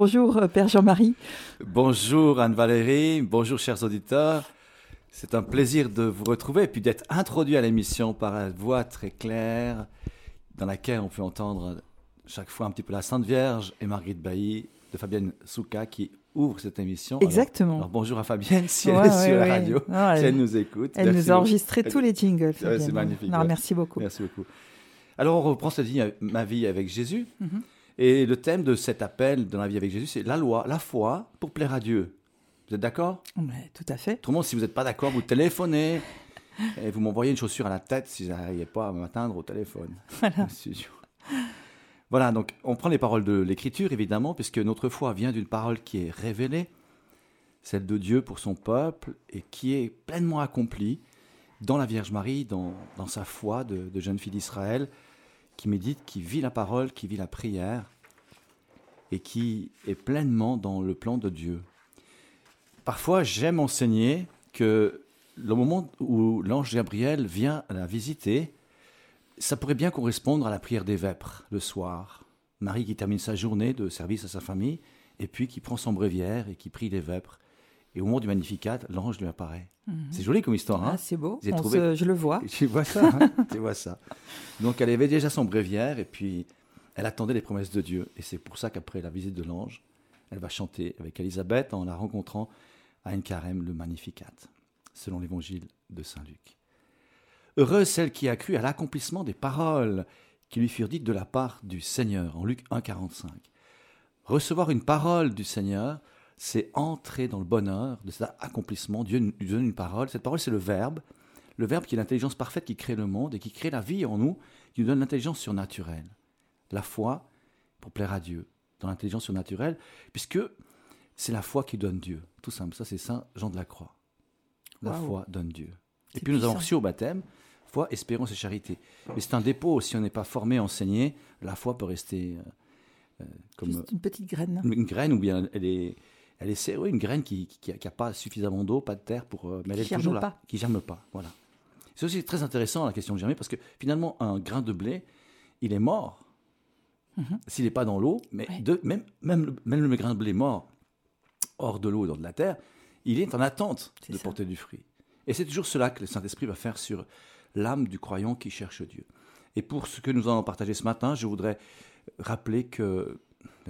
Bonjour euh, Père Jean-Marie. Bonjour Anne-Valérie, bonjour chers auditeurs. C'est un plaisir de vous retrouver et puis d'être introduit à l'émission par la voix très claire dans laquelle on peut entendre chaque fois un petit peu la Sainte Vierge et Marguerite Bailly de Fabienne Souka qui ouvre cette émission. Exactement. Alors, bonjour à Fabienne si elle est sur la radio, si elle, nous écoute. Elle nous a enregistré tous les jingles. c'est magnifique. Merci beaucoup. Merci beaucoup. Alors on reprend cette ligne, ma vie avec Jésus. Mhm. Et le thème de cet appel dans la vie avec Jésus, c'est la loi, la foi pour plaire à Dieu. Vous êtes d'accord? Tout à fait. Autrement, si vous n'êtes pas d'accord, vous téléphonez et vous m'envoyez une chaussure à la tête si vous n'arrivez pas à m'atteindre au téléphone. Voilà. voilà, donc on prend les paroles de l'Écriture, évidemment, puisque notre foi vient d'une parole qui est révélée, celle de Dieu pour son peuple, et qui est pleinement accomplie dans la Vierge Marie, dans, dans sa foi de, de jeune fille d'Israël, qui médite, qui vit la parole, qui vit la prière et qui est pleinement dans le plan de Dieu. Parfois, j'aime enseigner que le moment où l'ange Gabriel vient la visiter, ça pourrait bien correspondre à la prière des vêpres le soir. Marie qui termine sa journée de service à sa famille et puis qui prend son bréviaire et qui prie les vêpres. Et au moment du Magnificat, l'ange lui apparaît. Mhm. C'est joli comme histoire. Hein ah, c'est beau. je le vois. Tu vois ça. Hein tu vois ça. Donc elle avait déjà son bréviaire et puis elle attendait les promesses de Dieu. Et c'est pour ça qu'après la visite de l'ange, elle va chanter avec Élisabeth en la rencontrant à une carême le Magnificat, selon l'évangile de Saint Luc. Heureuse celle qui a cru à l'accomplissement des paroles qui lui furent dites de la part du Seigneur, en Luc 1,45. Recevoir une parole du Seigneur, c'est entrer dans le bonheur de cet accomplissement. Dieu nous donne une parole. Cette parole, c'est le Verbe. Le Verbe qui est l'intelligence parfaite qui crée le monde et qui crée la vie en nous, qui nous donne l'intelligence surnaturelle. La foi pour plaire à Dieu, dans l'intelligence surnaturelle, puisque c'est la foi qui donne Dieu. Tout simple. Ça, c'est Saint Jean de la Croix. La foi donne Dieu. Et puis nous avons reçu au baptême foi, espérance et charité. Mais c'est un dépôt. Si on n'est pas formé, enseigné, la foi peut rester euh, comme Juste une petite graine. Une graine ou bien elle est elle est oui, une graine qui n'a pas suffisamment d'eau, pas de terre pour. Euh, mais elle est toujours là, pas. qui germe pas. Voilà. C'est aussi très intéressant la question de germer parce que finalement un grain de blé, il est mort mhm. s'il n'est pas dans l'eau, mais de, même, même, même le grain de blé mort hors de l'eau, dans de la terre, il est en attente de porter du fruit. Et c'est toujours cela que le Saint-Esprit va faire sur l'âme du croyant qui cherche Dieu. Et pour ce que nous allons partager ce matin, je voudrais rappeler que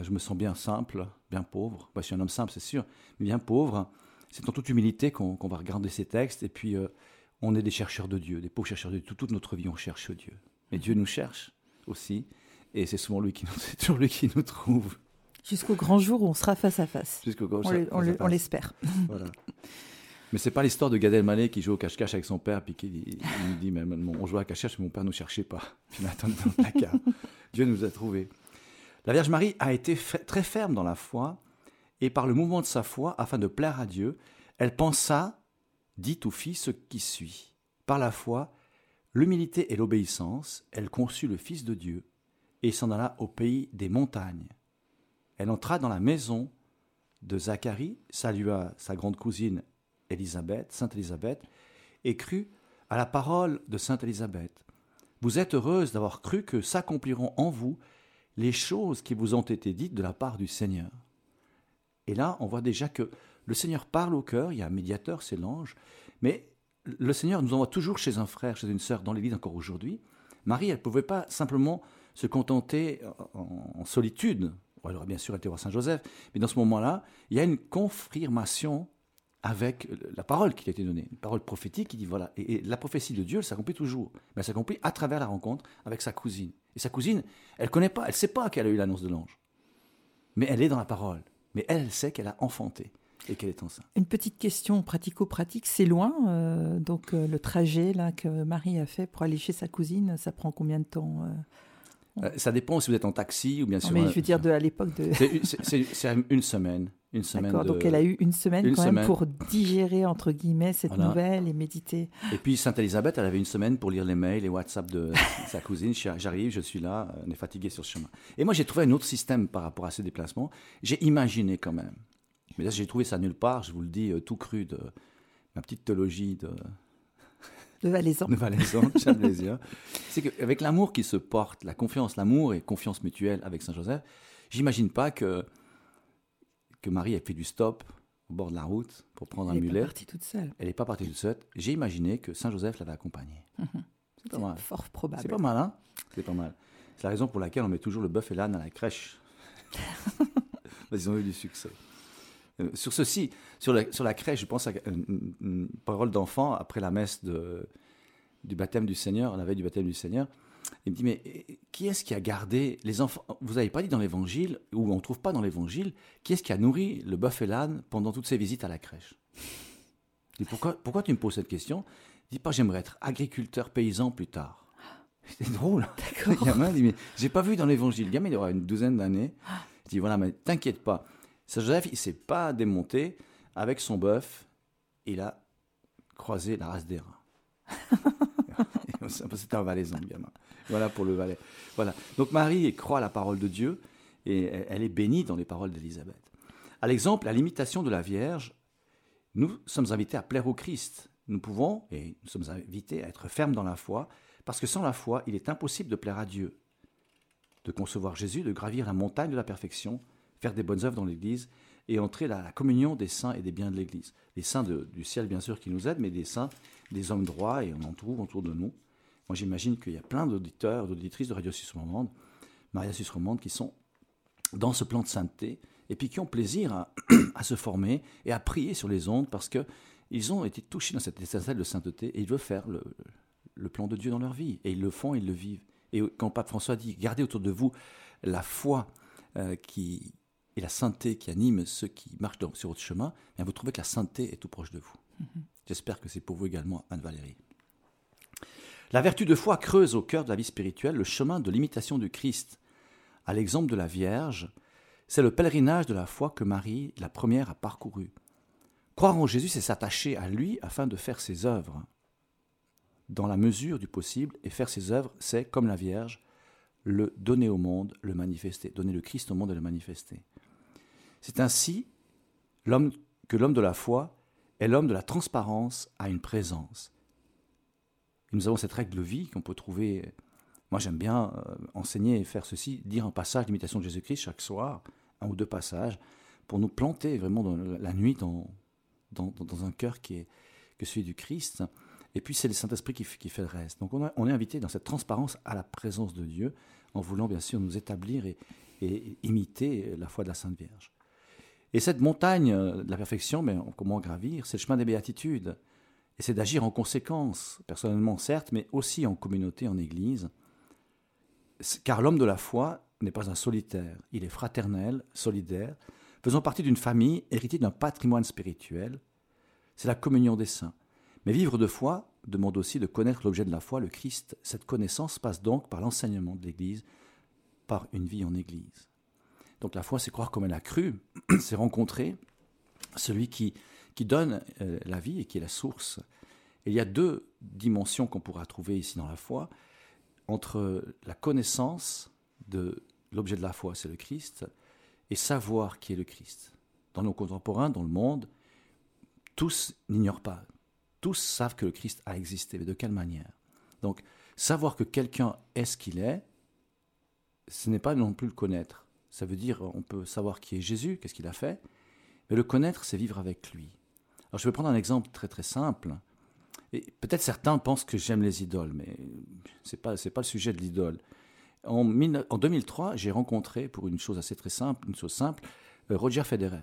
je me sens bien simple, bien pauvre. je suis un homme simple, c'est sûr, mais bien pauvre. C'est en toute humilité qu'on va regarder ces textes. Et puis, euh, on est des chercheurs de Dieu, des pauvres chercheurs de Dieu. Toute notre vie, on cherche Dieu. Mais Dieu nous cherche aussi. Et c'est souvent lui qui nous, toujours lui qui nous trouve. Jusqu'au grand jour où on sera face à face. Jusqu'au grand on, l'espère. Voilà. Mais c'est pas l'histoire de Gad Elmaleh qui joue au cache-cache avec son père, puis qui il dit, mais, on joue à cache-cache, mais mon père ne nous cherchait pas. Puis il dans le placard. Dieu nous a trouvés. La Vierge Marie a été très ferme dans la foi, et par le mouvement de sa foi, afin de plaire à Dieu, elle pensa, dit ou fit ce qui suit. Par la foi, l'humilité et l'obéissance, elle conçut le Fils de Dieu, et s'en alla au pays des montagnes. Elle entra dans la maison de Zacharie, salua sa grande cousine Élisabeth, Sainte Élisabeth, et crut à la parole de Sainte Élisabeth. Vous êtes heureuse d'avoir cru que s'accompliront en vous les choses qui vous ont été dites de la part du Seigneur. Et là, on voit déjà que le Seigneur parle au cœur, il y a un médiateur, c'est l'ange, mais le Seigneur nous envoie toujours chez un frère, chez une sœur, dans l'Église encore aujourd'hui. Marie, elle ne pouvait pas simplement se contenter en, solitude. Elle aurait bien sûr été voir Saint Joseph, mais dans ce moment-là, il y a une confirmation avec la parole qui a été donnée, une parole prophétique qui dit voilà, et, la prophétie de Dieu, elle s'accomplit toujours, mais elle s'accomplit à travers la rencontre avec sa cousine. Et sa cousine, elle connaît pas, elle sait pas qu'elle a eu l'annonce de l'ange, mais elle est dans la parole, mais elle, elle sait qu'elle a enfanté et qu'elle est enceinte. Une petite question pratico-pratique, c'est loin, euh, donc euh, le trajet là que Marie a fait pour aller chez sa cousine, ça prend combien de temps euh? Ça dépend si vous êtes en taxi ou bien sûr. Mais je veux dire de à l'époque de. C'est une semaine. Une semaine donc elle a eu une semaine quand même pour digérer, entre guillemets, cette nouvelle et méditer. Et puis Sainte Elisabeth, elle avait une semaine pour lire les mails, les WhatsApp de sa cousine. J'arrive, je suis là, on est fatigué sur ce chemin. Et moi, j'ai trouvé un autre système par rapport à ces déplacements. J'ai imaginé quand même. Mais là, j'ai trouvé ça nulle part, je vous le dis, euh, tout cru de ma petite théologie de... De Valaisan. De Valaisan, C'est qu'avec l'amour qui se porte, la confiance, l'amour et confiance mutuelle avec Saint Joseph, j'imagine pas que que Marie ait fait du stop au bord de la route pour prendre Elle un mulet. pas partie toute seule. Elle n'est pas partie toute seule. J'ai imaginé que Saint Joseph l'avait accompagnée. Mhm. C'est pas mal. fort probable. C'est pas mal, hein? C'est pas mal. C'est la raison pour laquelle on met toujours le bœuf et l'âne à la crèche. Ils ont eu du succès. Euh, sur ceci, sur la, sur la crèche, je pense à une, une- parole d'enfant après la messe de, du baptême du Seigneur, la veille du baptême du Seigneur. Il me dit, mais euh, qui est-ce qui a gardé les enfants? Vous n'avez pas dit dans l'évangile, ou on ne trouve pas dans l'évangile, qui est-ce qui a nourri le bœuf et l'âne pendant toutes ces visites à la crèche? Je dis, pourquoi, pourquoi tu me poses cette question? Il dit pas, j'aimerais être agriculteur paysan plus tard. C'est drôle. Le D'accord. gamin dit, mais j'ai pas vu dans l'évangile. Le gamin, il aura une douzaine d'années. Il dit, voilà, mais t'inquiète pas. Saint Joseph, il s'est pas démonté. Avec son bœuf, il a croisé la race des reins. C'était un valaisan, gamin. Voilà pour le Valais. Voilà. Donc Marie croit à la parole de Dieu et elle est bénie dans les paroles d'Élisabeth. À l'exemple, à l'imitation de la Vierge, nous sommes invités à plaire au Christ. Nous pouvons, et nous sommes invités à être fermes dans la foi, parce que sans la foi, il est impossible de plaire à Dieu, de concevoir Jésus, de gravir la montagne de la perfection, faire des bonnes œuvres dans l'Église et entrer dans la communion des saints et des biens de l'Église. Les saints du ciel, bien sûr, qui nous aident, mais des saints, des hommes droits, et on en trouve autour de nous. Moi, j'imagine qu'il y a plein d'auditeurs, d'auditrices de Radio Suisse Romande, Maria Suisse Romande, qui sont dans ce plan de sainteté, et puis qui ont plaisir à, se former et à prier sur les ondes, parce que ils ont été touchés dans cette étincelle de sainteté, et ils veulent faire le, le plan de Dieu dans leur vie. Et ils le font, ils le vivent. Et quand Pape François dit, gardez autour de vous la foi euh, qui, et la sainteté qui anime ceux qui marchent sur votre chemin, bien vous trouvez que la sainteté est tout proche de vous. J'espère que c'est pour vous également, Anne-Valérie. La vertu de foi creuse au cœur de la vie spirituelle le chemin de l'imitation du Christ. À l'exemple de la Vierge, c'est le pèlerinage de la foi que Marie, la première, a parcouru. Croire en Jésus, c'est s'attacher à lui afin de faire ses œuvres dans la mesure du possible, et faire ses œuvres, c'est, comme la Vierge, le donner au monde, le manifester, donner le Christ au monde et le manifester. C'est ainsi l'homme, que l'homme de la foi est l'homme de la transparence à une présence. Et nous avons cette règle de vie qu'on peut trouver. Moi, j'aime bien euh, enseigner et faire ceci, dire un passage d'imitation de Jésus-Christ chaque soir, un ou deux passages, pour nous planter vraiment dans la nuit dans, un cœur qui est que celui du Christ. Et puis, c'est le Saint-Esprit qui, fait le reste. Donc, on, est invité dans cette transparence à la présence de Dieu, en voulant bien sûr nous établir et imiter la foi de la Sainte Vierge. Et cette montagne euh, de la perfection, mais comment gravir C'est le chemin des béatitudes. Et c'est d'agir en conséquence, personnellement certes, mais aussi en communauté, en Église. Car l'homme de la foi n'est pas un solitaire, il est fraternel, solidaire, faisant partie d'une famille héritée d'un patrimoine spirituel. C'est la communion des saints. Mais vivre de foi demande aussi de connaître l'objet de la foi, le Christ. Cette connaissance passe donc par l'enseignement de l'Église, par une vie en Église. Donc la foi, c'est croire comme elle a cru, c'est rencontrer celui qui, qui donne euh, la vie et qui est la source. Il y a deux dimensions qu'on pourra trouver ici dans la foi, entre la connaissance de l'objet de la foi, c'est le Christ, et savoir qui est le Christ. Dans nos contemporains, dans le monde, tous n'ignorent pas, tous savent que le Christ a existé, mais de quelle manière? Donc, savoir que quelqu'un est ce qu'il est, ce n'est pas non plus le connaître. Ça veut dire, on peut savoir qui est Jésus, qu'est-ce qu'il a fait, mais le connaître, c'est vivre avec lui. Alors, je vais prendre un exemple très très simple. Et peut-être certains pensent que j'aime les idoles, mais c'est pas c'est pas le sujet de l'idole. En, en 2003, j'ai rencontré pour une chose assez très simple, une chose simple, euh, Roger Federer.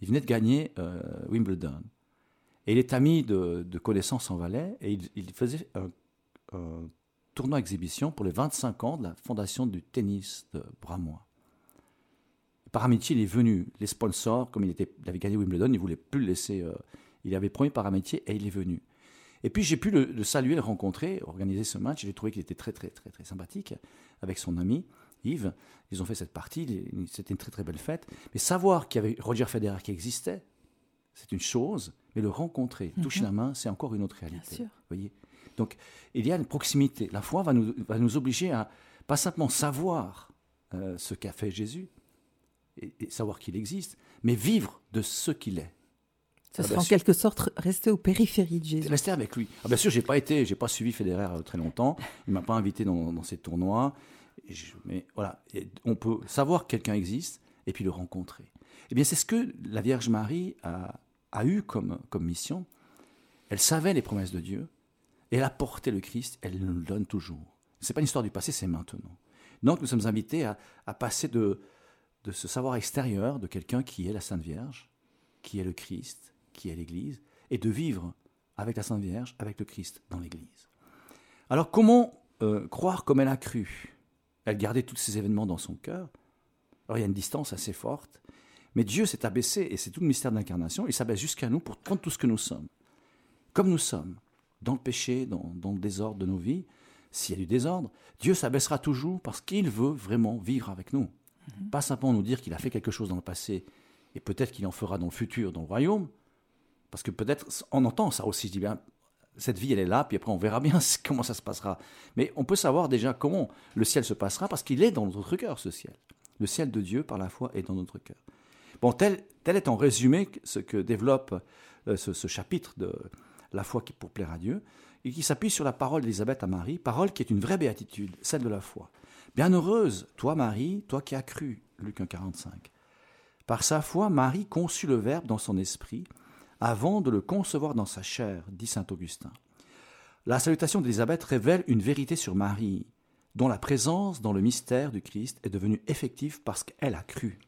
Il venait de gagner euh, Wimbledon. Et il est ami de, de connaissances en Valais et il, il faisait un, un tournoi exhibition pour les 25 ans de la fondation du tennis de Bramois. Par amitié, il est venu. Les sponsors, comme il, était, il avait gagné Wimbledon, il ne voulaient plus le laisser. euh, il avait promis par amitié et il est venu. Et puis j'ai pu le, le saluer, le rencontrer, organiser ce match. J'ai trouvé qu'il était très, très, très, très sympathique avec son ami Yves. Ils ont fait cette partie. C'était une très, très belle fête. Mais savoir qu'il y avait Roger Federer qui existait, c'est une chose. Mais le rencontrer, toucher la main, c'est encore une autre réalité. sûr. voyez Donc il y a une proximité. La foi va nous, va nous obliger à pas simplement savoir euh, ce qu'a fait Jésus et, et savoir qu'il existe, mais vivre de ce qu'il est. Ça Ah serait en sûr. quelque sorte rester aux périphéries de Jésus. Rester avec lui. Ah, bien sûr, j'ai pas été, j'ai pas suivi Federer euh, très longtemps. Il m'a pas invité dans, dans ces tournois. Et je- mais voilà, Et on peut savoir que quelqu'un existe et puis le rencontrer. Eh bien, c'est ce que la Vierge Marie a, a eu comme, comme mission. Elle savait les promesses de Dieu, et elle a porté le Christ, elle nous le donne toujours. Ce n'est pas une histoire du passé, c'est maintenant. Donc nous sommes invités à, à passer de, de ce savoir extérieur de quelqu'un qui est la Sainte Vierge, qui est le Christ, qui est l'Église, et de vivre avec la Sainte Vierge, avec le Christ dans l'Église. Alors comment euh, croire comme elle a cru? Elle gardait tous ces événements dans son cœur. Alors il y a une distance assez forte, mais Dieu s'est abaissé, et c'est tout le mystère de l'incarnation, il s'abaisse jusqu'à nous pour prendre tout ce que nous sommes. Comme nous sommes, dans le péché, dans, dans le désordre de nos vies, s'il y a du désordre, Dieu s'abaissera toujours parce qu'il veut vraiment vivre avec nous. Pas simplement nous dire qu'il a fait quelque chose dans le passé et peut-être qu'il en fera dans le futur, dans le royaume, parce que peut-être on entend ça aussi, je dis bien, cette vie elle est là, puis après on verra bien comment ça se passera. Mais on peut savoir déjà comment le ciel se passera parce qu'il est dans notre cœur, ce ciel. Le ciel de Dieu, par la foi, est dans notre cœur. Bon, tel, tel est en résumé ce que développe euh, ce, ce chapitre de la foi qui pour plaire à Dieu et qui s'appuie sur la parole d'Élisabeth à Marie, parole qui est une vraie béatitude, celle de la foi. Bienheureuse, toi Marie, toi qui as cru, Luc 1, 45. Par sa foi, Marie conçut le Verbe dans son esprit, avant de le concevoir dans sa chair, dit saint Augustin. La salutation d'Élisabeth révèle une vérité sur Marie, dont la présence dans le mystère du Christ est devenue effective parce qu'elle a cru.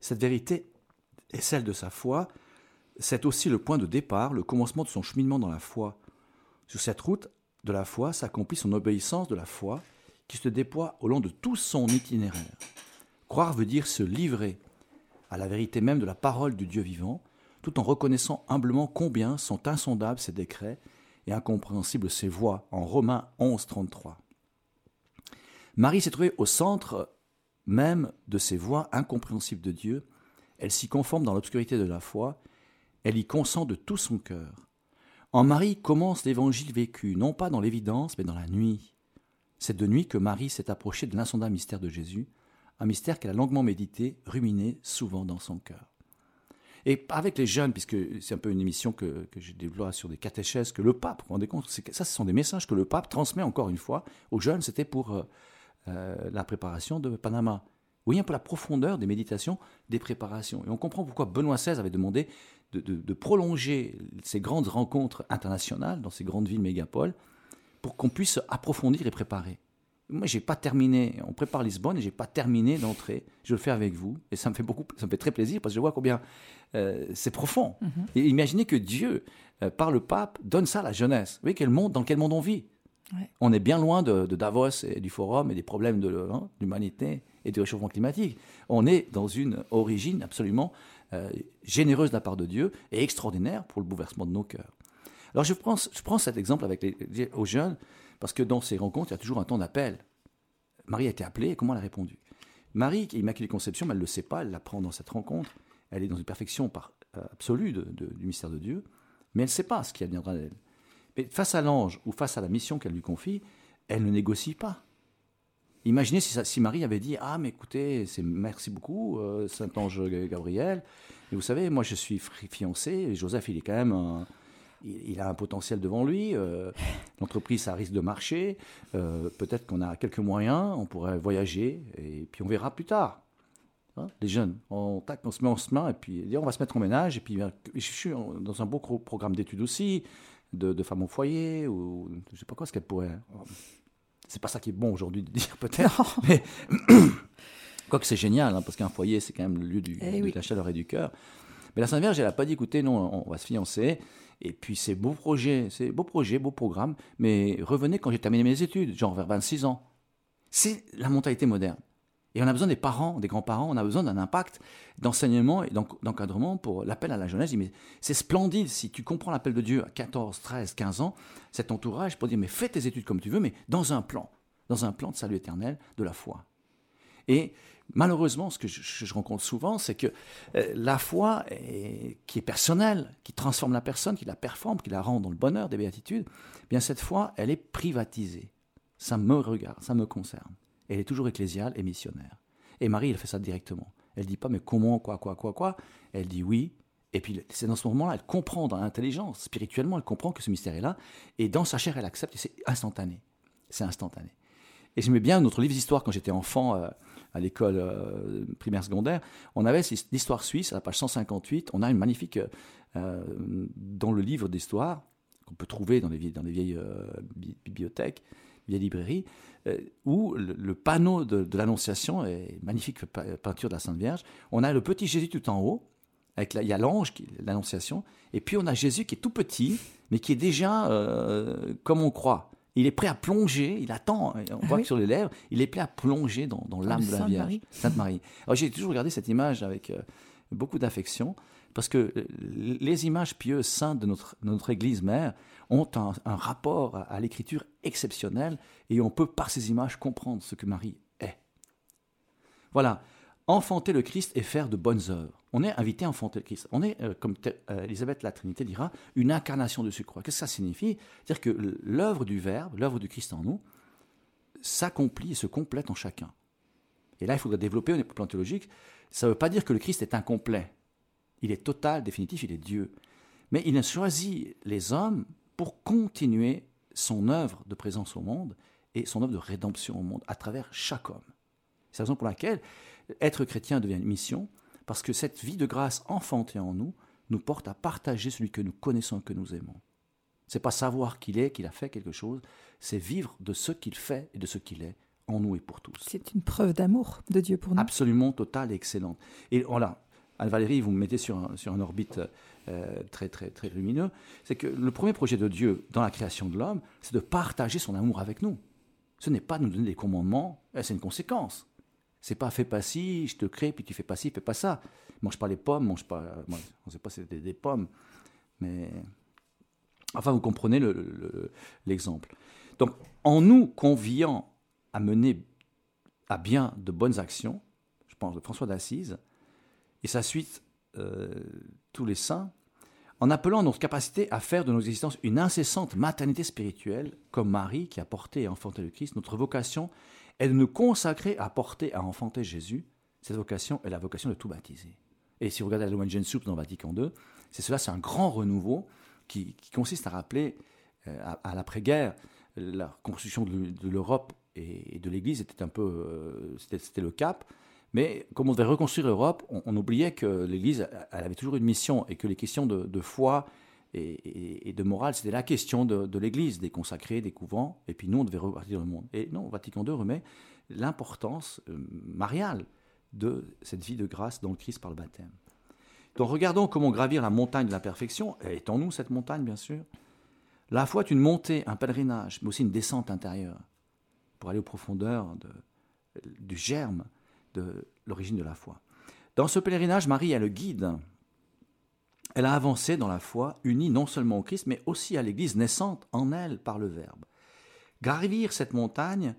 Cette vérité est celle de sa foi, c'est aussi le point de départ, le commencement de son cheminement dans la foi. Sur cette route de la foi s'accomplit son obéissance de la foi, qui se déploie au long de tout son itinéraire. Croire veut dire se livrer à la vérité même de la parole du Dieu vivant, tout en reconnaissant humblement combien sont insondables ses décrets et incompréhensibles ses voies, en Romains 11, 33. Marie s'est trouvée au centre même de ces voies incompréhensibles de Dieu, elle s'y conforme dans l'obscurité de la foi, elle y consent de tout son cœur. En Marie commence l'évangile vécu, non pas dans l'évidence, mais dans la nuit. C'est de nuit que Marie s'est approchée de l'insondable mystère de Jésus, un mystère qu'elle a longuement médité, ruminé souvent dans son cœur. Et avec les jeunes, puisque c'est un peu une émission que, que je déploie sur des catéchèses, que le pape, vous vous rendez compte, ça ce sont des messages que le pape transmet encore une fois aux jeunes, c'était pour euh, euh, la préparation de Panama. Vous voyez un peu la profondeur des méditations, des préparations. Et on comprend pourquoi Benoît XVI avait demandé de, de, de prolonger ces grandes rencontres internationales dans ces grandes villes mégapoles pour qu'on puisse approfondir et préparer. Moi, j'ai pas terminé. On prépare Lisbonne et j'ai pas terminé d'entrer. Je le fais avec vous et ça me fait beaucoup, ça me fait très plaisir parce que je vois combien euh, c'est profond. Mm -hmm. Et imaginez que Dieu, euh, par le pape, donne ça à la jeunesse. Vous voyez quel monde, dans quel monde on vit? Ouais. On est bien loin de, de, Davos et du Forum et des problèmes de hein, l'humanité et du réchauffement climatique. On est dans une origine absolument euh, généreuse de la part de Dieu et extraordinaire pour le bouleversement de nos cœurs. Alors je prends, je prends cet exemple avec les, aux jeunes, parce que dans ces rencontres, il y a toujours un temps d'appel. Marie a été appelée, et comment elle a répondu? Marie, qui est Immaculée Conception, mais elle ne le sait pas, elle l'apprend dans cette rencontre, elle est dans une perfection euh, absolue du mystère de Dieu, mais elle ne sait pas ce qui adviendra d'elle. Mais face à l'ange ou face à la mission qu'elle lui confie, elle ne négocie pas. Imaginez si, si, Marie avait dit Ah, mais écoutez, c'est merci beaucoup, euh, Saint-Ange Gabriel. Et vous savez, moi je suis fiancé, et Joseph, il est quand même un, il, il, a un potentiel devant lui. Euh, L'entreprise, ça risque de marcher. Euh, Peut-être qu'on a quelques moyens, on pourrait voyager, et puis on verra plus tard. Hein, les jeunes, on, tac, on se met en chemin, et puis on va se mettre en ménage. Et puis je suis dans un beau programme d'études aussi, de, de, femmes au foyer, ou je sais pas quoi, ce qu'elle pourrait. C'est pas ça qui est bon aujourd'hui de dire peut-être, mais quoique c'est génial, hein, parce qu'un foyer, c'est quand même le lieu du, eh oui. de la chaleur et du cœur. Mais la Sainte Vierge, elle n'a pas dit, écoutez, non, on va se fiancer. Et puis c'est beau projet, c'est beau projet, beau programme, mais revenez quand j'ai terminé mes études, genre vers 26 ans. C'est la mentalité moderne. Et on a besoin des parents, des grands-parents, on a besoin d'un impact d'enseignement et d'encadrement pour l'appel à la jeunesse. Mais c'est splendide si tu comprends l'appel de Dieu à 14, 13, 15 ans, cet entourage pour dire mais fais tes études comme tu veux, mais dans un plan, dans un plan de salut éternel de la foi. Et malheureusement, ce que je, rencontre souvent, c'est que euh, la foi qui est personnelle, qui transforme la personne, qui la performe, qui la rend dans le bonheur des béatitudes, eh bien cette foi, elle est privatisée. Ça me regarde, ça me concerne. Elle est toujours ecclésiale et missionnaire. Et Marie, elle fait ça directement. Elle dit pas mais comment, quoi, quoi, quoi, quoi? Elle dit oui. Et puis c'est dans ce moment-là, elle comprend dans l'intelligence, spirituellement, elle comprend que ce mystère est là. Et dans sa chair, elle accepte et c'est instantané. C'est instantané. Et j'aimais bien notre livre d'histoire quand j'étais enfant euh, à l'école euh, primaire secondaire. On avait l'histoire suisse à la page 158. On a une magnifique euh, dans le livre d'histoire qu'on peut trouver dans les vieilles, dans les vieilles bibliothèques, vieilles librairies, où le, panneau de, l'Annonciation est magnifique peinture de la Sainte Vierge. On a le petit Jésus tout en haut. Avec il y a l'ange, l'annonciation, et puis on a Jésus qui est tout petit, mais qui est déjà comme on croit. Il est prêt à plonger, il attend, on ah voit que sur les lèvres, il est prêt à plonger dans, l'âme de la Vierge, Sainte Marie. Alors j'ai toujours regardé cette image avec euh, beaucoup d'affection, parce que euh, les images pieuses saintes de notre, notre Église mère ont un, rapport à, à l'écriture exceptionnel, et on peut par ces images comprendre ce que Marie est. Voilà, enfanter le Christ et faire de bonnes œuvres. On est invité à enfanter le Christ. On est, euh, comme euh, Elisabeth la Trinité dira, une incarnation de ce croix. Qu'est-ce que ça signifie? Dire que l'œuvre du Verbe, l'œuvre du Christ en nous, s'accomplit et se complète en chacun. Et là, il faudrait développer au plan théologique. Ça ne veut pas dire que le Christ est incomplet. Il est total, définitif, il est Dieu. Mais il a choisi les hommes pour continuer son œuvre de présence au monde et son œuvre de rédemption au monde à travers chaque homme. C'est la raison pour laquelle être chrétien devient une mission, parce que cette vie de grâce enfantée en nous nous porte à partager celui que nous connaissons et que nous aimons. C'est pas savoir qu'il est, qu'il a fait quelque chose, c'est vivre de ce qu'il fait et de ce qu'il est en nous et pour tous. C'est une preuve d'amour de Dieu pour nous. Absolument totale et excellente. Et voilà, Anne-Valérie, vous me mettez sur un, sur orbite euh, très, très, très lumineux. C'est que le premier projet de Dieu dans la création de l'homme, c'est de partager son amour avec nous. Ce n'est pas de nous donner des commandements, c'est une conséquence. C'est pas fais pas ci, je te crée, puis tu fais pas ci, fais pas ça. Mange pas les pommes, mange pas. on ne sait pas si c'était des pommes, mais. Enfin, vous comprenez l'exemple. Donc, en nous conviant à mener à bien de bonnes actions, je pense de François d'Assise, et sa suite, euh, tous les saints, en appelant notre capacité à faire de nos existences une incessante maternité spirituelle, comme Marie qui a porté et enfanté le Christ, notre vocation est de nous consacrer à porter, à enfanter Jésus. Cette vocation est la vocation de tout baptiser. Et si vous regardez la loi Soup dans Vatican II, c'est cela, c'est un grand renouveau qui, consiste à rappeler euh, à, l'après-guerre la construction de, l'Europe et, de l'Église était un peu, euh, c'était le cap. Mais comme on devait reconstruire l'Europe, on, oubliait que l'Église, avait toujours une mission et que les questions de, foi et, de morale, c'était la question de, l'Église, des consacrés, des couvents, et puis nous, on devait repartir le monde. Et non, Vatican II remet l'importance euh, mariale de cette vie de grâce dans le Christ par le baptême. Donc regardons comment gravir la montagne de la perfection, et est en nous cette montagne, bien sûr? La foi est une montée, un pèlerinage, mais aussi une descente intérieure, pour aller aux profondeurs du germe de l'origine de la foi. Dans ce pèlerinage, Marie est le guide elle a avancé dans la foi, unie non seulement au Christ, mais aussi à l'Église naissante en elle par le Verbe. Gravir cette montagne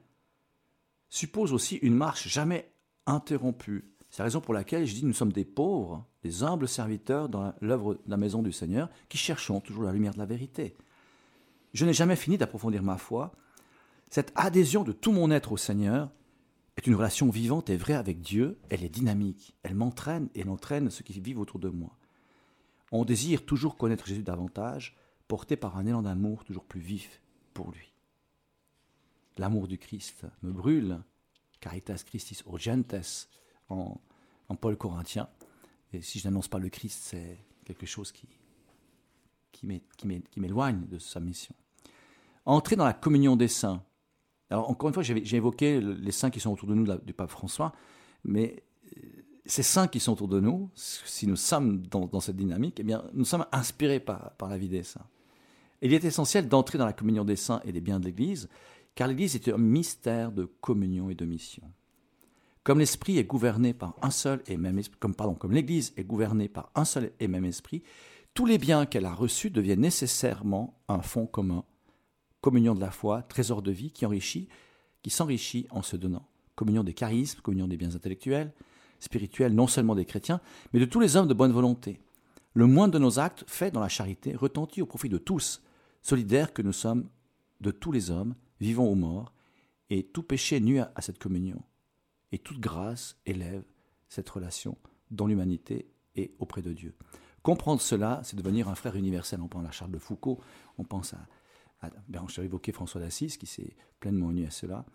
suppose aussi une marche jamais interrompue. C'est la raison pour laquelle je dis nous sommes des pauvres, des humbles serviteurs dans l'œuvre de la maison du Seigneur, qui cherchons toujours la lumière de la vérité. Je n'ai jamais fini d'approfondir ma foi. Cette adhésion de tout mon être au Seigneur est une relation vivante et vraie avec Dieu. Elle est dynamique. Elle m'entraîne et elle entraîne ceux qui vivent autour de moi. On désire toujours connaître Jésus davantage, porté par un élan d'amour toujours plus vif pour lui. L'amour du Christ me brûle, caritas Christis urgentes en, Paul Corinthien. Et si je n'annonce pas le Christ, c'est quelque chose qui, qui m'éloigne de sa mission. Entrer dans la communion des saints. Alors, encore une fois, j'ai évoqué les saints qui sont autour de nous du pape François, mais ces saints qui sont autour de nous, si nous sommes dans, cette dynamique, eh bien, nous sommes inspirés par, la vie des saints. il est essentiel d'entrer dans la communion des saints et des biens de l'Église, car l'Église est un mystère de communion et de mission. Comme l'Esprit est gouverné par un seul et même comme, pardon, comme l'Église est gouvernée par un seul et même esprit, tous les biens qu'elle a reçus deviennent nécessairement un fonds commun, communion de la foi, trésor de vie qui enrichit, qui s'enrichit en se donnant. Communion des charismes, communion des biens intellectuels, spirituelle non seulement des chrétiens, mais de tous les hommes de bonne volonté. Le moindre de nos actes faits dans la charité retentit au profit de tous, solidaires que nous sommes de tous les hommes, vivants ou morts, et tout péché nuit à cette communion, et toute grâce élève cette relation dans l'humanité et auprès de Dieu. Comprendre cela, c'est devenir un frère universel. On pense à Charles de Foucault, on pense à, à ben, évoqué François d'Assise qui s'est pleinement uni à cela.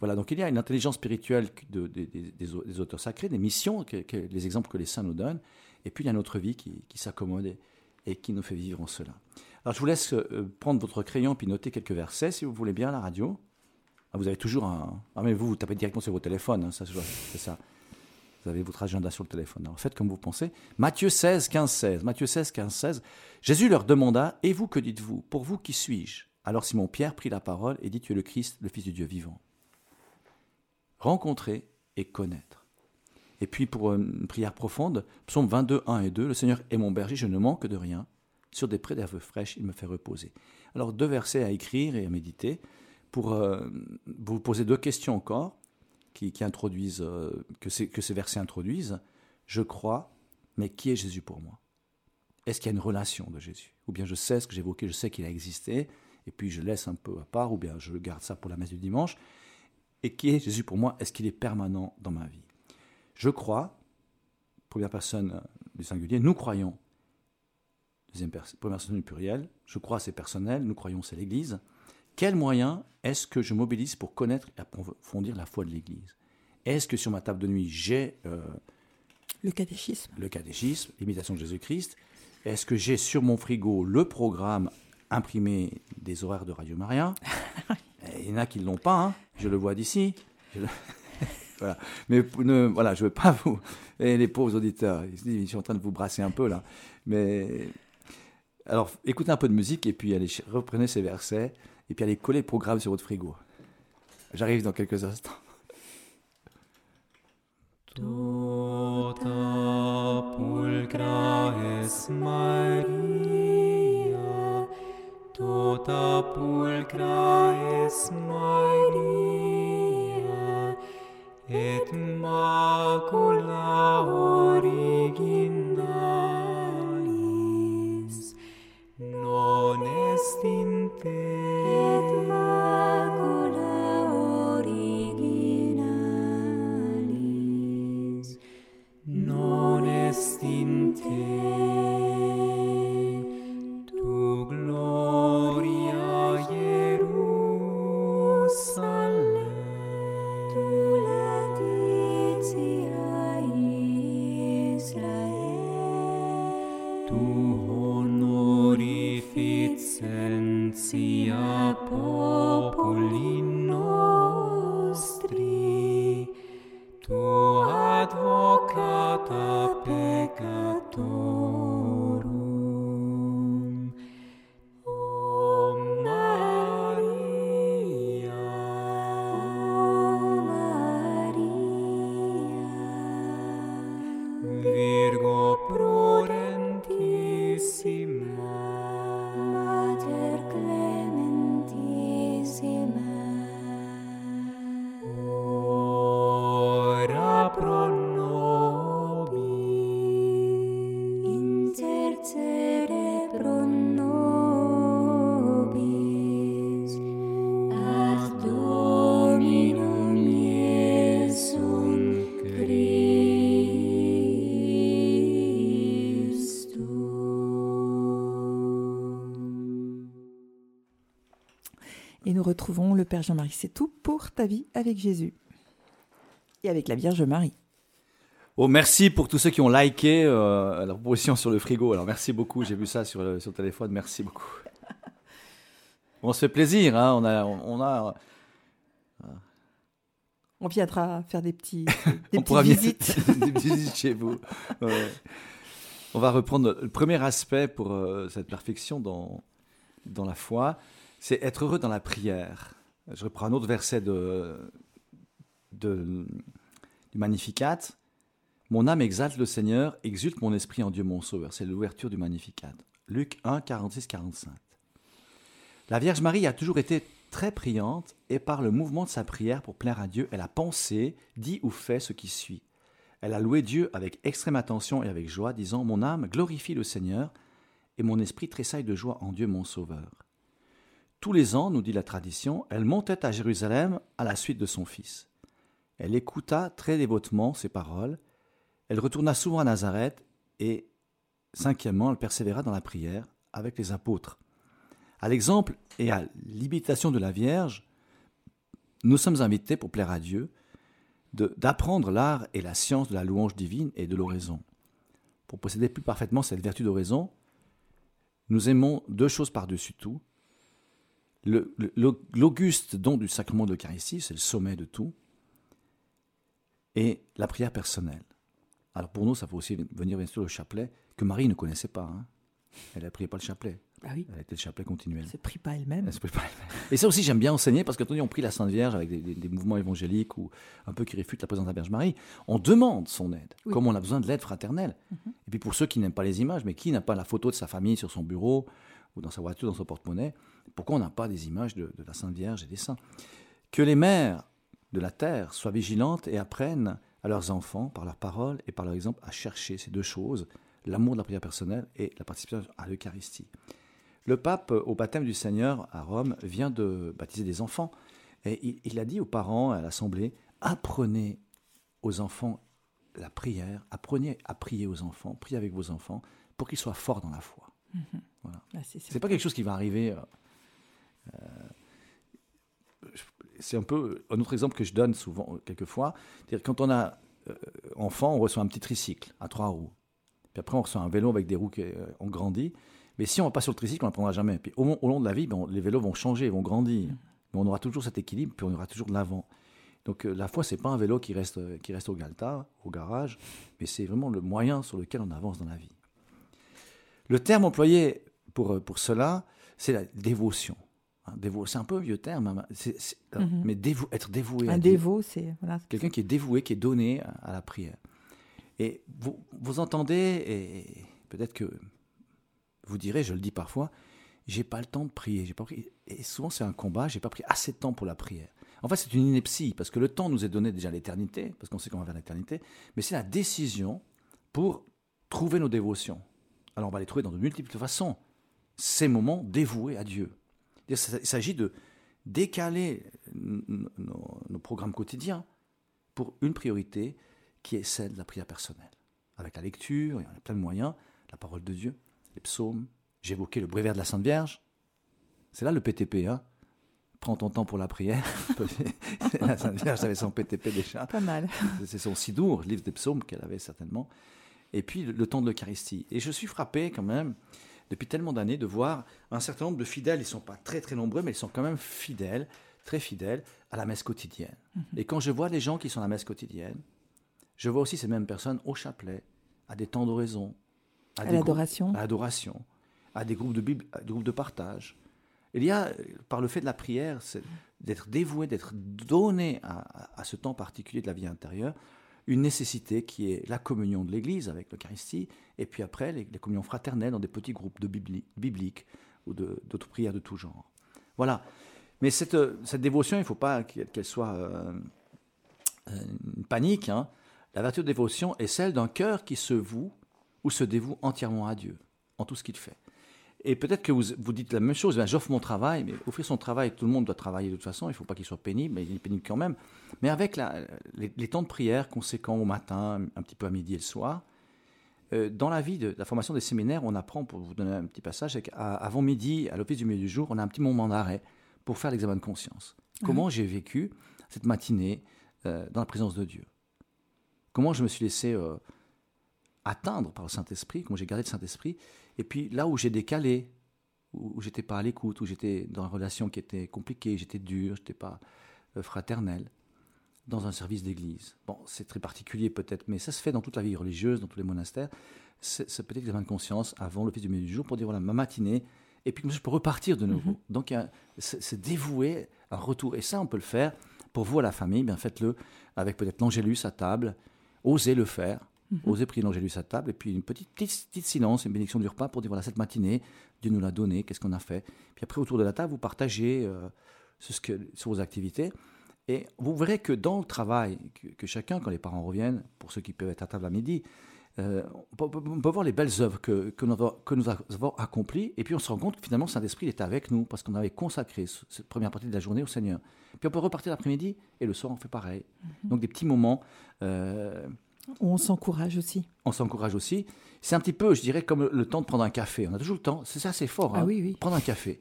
Voilà, donc il y a une intelligence spirituelle de- de- des- des, au- des auteurs sacrés, des missions, les exemples que les saints nous donnent, et puis il y a notre vie qui, s'accommode et, qui nous fait vivre en cela. Alors je vous laisse euh, prendre votre crayon puis noter quelques versets, si vous voulez bien, à la radio. Ah, vous avez toujours un... Ah mais vous, vous tapez directement sur vos téléphones, hein, c'est ça. Vous avez votre agenda sur le téléphone. Alors faites comme vous pensez. Matthieu 16, 15, 16. Matthieu 16, 15, 16. Jésus leur demanda Et vous, que dites-vous? Pour vous, qui suis-je Alors Simon-Pierre prit la parole et dit Tu es le Christ, le Fils du Dieu vivant. Rencontrer et connaître. Et puis pour euh, une prière profonde, psaume 22, 1 et 2 Le Seigneur est mon berger, je ne manque de rien. Sur des prés d'herbes fraîches, il me fait reposer. Alors deux versets à écrire et à méditer pour euh, vous poser deux questions encore qui, introduisent, euh, que, que ces versets introduisent. Je crois, mais qui est Jésus pour moi? Est-ce qu'il y a une relation de Jésus? Ou bien je sais ce que j'évoquais, je sais qu'il a existé, et puis je laisse un peu à part, ou bien je garde ça pour la messe du dimanche. Et qui est Jésus pour moi? Est-ce qu'il est permanent dans ma vie? Je crois, première personne euh, du singulier, nous croyons. Deuxième pers- première personne du pluriel, je crois c'est personnel, nous croyons c'est l'Église. Quels moyens est-ce que je mobilise pour connaître et approfondir la foi de l'Église? Est-ce que sur ma table de nuit, j'ai euh, Le catéchisme. le catéchisme, l'imitation de Jésus-Christ? Est-ce que j'ai sur mon frigo le programme imprimé des horaires de Radio Maria? Il y en a qui ne l'ont pas, hein. je le vois d'ici. Voilà. Mais voilà, je ne veux pas vous... Et les pauvres auditeurs, ils se je suis en train de vous brasser un peu là. Mais alors, écoutez un peu de musique et puis allez reprenez ces versets et puis allez coller le programme sur votre frigo. J'arrive dans quelques instants. Tota pulcra es Immortata pulcra es Maria, et macula originalis, non est in te Oh. Retrouvons le Père Jean-Marie. C'est tout pour ta vie avec Jésus. Et avec la Vierge Marie. Oh, merci pour tous ceux qui ont liké euh, la proposition sur le frigo. Alors, merci beaucoup. J'ai vu ça sur le, sur le téléphone. Merci beaucoup. On se fait plaisir. Hein. On a, on a, On viendra faire des petits, des on petites pourra visites. des petites visites chez vous. Ouais. On va reprendre le premier aspect pour euh, cette perfection dans, dans la foi. C'est être heureux dans la prière. Je reprends un autre verset de, du Magnificat. Mon âme exalte le Seigneur, exulte mon esprit en Dieu mon Sauveur. C'est l'ouverture du Magnificat. Luc 1, 46, 45. La Vierge Marie a toujours été très priante et par le mouvement de sa prière pour plaire à Dieu, elle a pensé, dit ou fait ce qui suit. Elle a loué Dieu avec extrême attention et avec joie, disant Mon âme glorifie le Seigneur et mon esprit tressaille de joie en Dieu mon Sauveur. Tous les ans, nous dit la tradition, elle montait à Jérusalem à la suite de son fils. Elle écouta très dévotement ses paroles. Elle retourna souvent à Nazareth et, cinquièmement, elle persévéra dans la prière avec les apôtres. À l'exemple et à l'imitation de la Vierge, nous sommes invités, pour plaire à Dieu, d'apprendre l'art et la science de la louange divine et de l'oraison. Pour posséder plus parfaitement cette vertu d'oraison, nous aimons deux choses par-dessus tout. L'auguste don du sacrement de l'Eucharistie, c'est le sommet de tout, et la prière personnelle. Alors pour nous, ça faut aussi venir bien sûr le chapelet, que Marie ne connaissait pas. hein. Elle n'a prié pas le chapelet, Bah oui, elle était le chapelet continuel. elle se prie pas elle-même. Elle se prie pas elle-même. Et ça aussi, j'aime bien enseigner parce que quand on prie la Sainte Vierge avec des, des- des mouvements évangéliques ou un peu qui réfutent la présence de la Vierge Marie, on demande son aide, Oui. comme on a besoin de l'aide fraternelle. Et puis pour ceux qui n'aiment pas les images, mais qui n'a pas la photo de sa famille sur son bureau ou dans sa voiture, dans son porte-monnaie, pourquoi on n'a pas des images de, de la Sainte Vierge et des saints? Que les mères de la terre soient vigilantes et apprennent à leurs enfants, par leurs paroles et par leur exemple, à chercher ces deux choses, l'amour de la prière personnelle et la participation à l'Eucharistie. Le pape, au baptême du Seigneur à Rome, vient de baptiser des enfants. Et il, il a dit aux parents, à l'Assemblée, apprenez aux enfants la prière, apprenez à prier aux enfants, priez avec vos enfants, pour qu'ils soient forts dans la foi. Là, c'est sûr. C'est pas quelque chose qui va arriver. Euh, euh, c'est un peu un autre exemple que je donne souvent, quelquefois. C'est-à-dire quand on a euh, enfant, on reçoit un petit tricycle à trois roues. Puis après, on reçoit un vélo avec des roues qui euh, ont grandi. Mais si on va pas sur le tricycle, on n'apprendra jamais. Puis au, long- de la vie, ben, les vélos vont changer, vont grandir. Mais on aura toujours cet équilibre, puis on aura toujours de l'avant. Donc euh, la foi, c'est pas un vélo qui reste, euh, qui reste au galta, au garage, mais c'est vraiment le moyen sur lequel on avance dans la vie. Le terme employé pour, euh, pour cela, c'est la dévotion. C'est un peu un vieux terme, hein, c'est- euh, Mhm. mais dévou- être dévoué Un dévot, c'est voilà. Quelqu'un qui est dévoué, qui est donné à, la prière. Et vous, vous entendez, et peut-être que vous direz, je le dis parfois, j'ai pas le temps de prier. J'ai pas pris, et souvent c'est un combat, j'ai pas pris assez de temps pour la prière. En fait, c'est une ineptie, parce que le temps nous est donné déjà à l'éternité, parce qu'on sait qu'on va vers l'éternité, mais c'est la décision pour trouver nos dévotions. Alors on va les trouver dans de multiples façons. Ces moments dévoués à Dieu. Il s'agit de décaler nos, nos programmes quotidiens pour une priorité qui est celle de la prière personnelle. Avec la lecture, il y en a plein de moyens, la parole de Dieu, les psaumes. J'évoquais le bréviaire de la Sainte Vierge. C'est là le PTP, hein. Prends ton temps pour la prière. la Sainte Vierge avait son PTP déjà. Pas mal. C'est son Sidour, livre des psaumes qu'elle avait certainement. Et puis le temps de l'Eucharistie. Et je suis frappé quand même, depuis tellement d'années, de voir un certain nombre de fidèles. Ils ne sont pas très très nombreux, mais ils sont quand même fidèles, très fidèles à la messe quotidienne. Et quand je vois les gens qui sont à la messe quotidienne, je vois aussi ces mêmes personnes au chapelet, à des temps d'oraison, À l'adoration. à des groupes de Bible, à des groupes de partage. Il y a, par le fait de la prière, d'être dévoué, d'être donné à ce temps particulier de la vie intérieure, une nécessité qui est la communion de l'Église avec l'Eucharistie, et puis après les, les communions fraternelles dans des petits groupes de bibli- bibliques ou d'autres prières de tout genre. Voilà. Mais cette, cette dévotion, il ne faut pas qu'elle qu'elle soit euh, euh, une panique. hein. La vertu de dévotion est celle d'un cœur qui se voue ou se dévoue entièrement à Dieu, en tout ce qu'il fait. Et peut-être que vous, vous dites la même chose, ben, j'offre mon travail, mais offrir son travail, tout le monde doit travailler de toute façon, il ne faut pas qu'il soit pénible, mais il est pénible quand même. Mais avec la- les, les temps de prière conséquents au matin, un petit peu à midi et le soir, euh, dans la vie de la formation des séminaires, on apprend, pour vous donner un petit passage, qu'avant midi, à l'office du milieu du jour, on a un petit moment d'arrêt pour faire l'examen de conscience. Comment j'ai vécu cette matinée euh, dans la présence de Dieu? Comment je me suis laissé euh, atteindre par le Saint-Esprit, comment j'ai gardé le Saint-Esprit, et puis là où j'ai décalé, où, j'étais pas à l'écoute, où j'étais dans une relation qui était compliquée, j'étais dur, j'étais pas euh, fraternel, dans un service d'église. Bon, c'est très particulier peut-être, mais ça se fait dans toute la vie religieuse, dans tous les monastères. C'est peut-être examen de conscience avant l'office du milieu du jour pour dire voilà ma matinée, et puis comme ça, je peux repartir de nouveau. Donc y a- c'est c'est dévouer un retour, et ça on peut le faire pour vous à la famille. Bien faites-le avec peut-être l'angélus à table, osez le faire. Osez prier l'angélus à table, et puis une petite, petite, petite silence, une bénédiction du repas pour dire voilà, cette matinée, Dieu nous l'a donné, qu'est-ce qu'on a fait? Puis après, autour de la table, vous partagez euh, sur, ce que, sur vos activités. Et vous verrez que dans le travail, que, que chacun, quand les parents reviennent, pour ceux qui peuvent être à table à midi, euh, on, peut, on peut voir les belles œuvres que, que, nous avons, que nous avons accomplies, et puis on se rend compte que finalement, le Saint-Esprit est avec nous, parce qu'on avait consacré ce- cette première partie de la journée au Seigneur. Puis on peut repartir l'après-midi, et le soir, on fait pareil. Donc des petits moments. euh, On s'encourage aussi. on s'encourage aussi. C'est un petit peu, je dirais, comme le temps de prendre un café. On a toujours le temps. C'est ça, c'est fort. Ah hein, oui, oui. Prendre un café.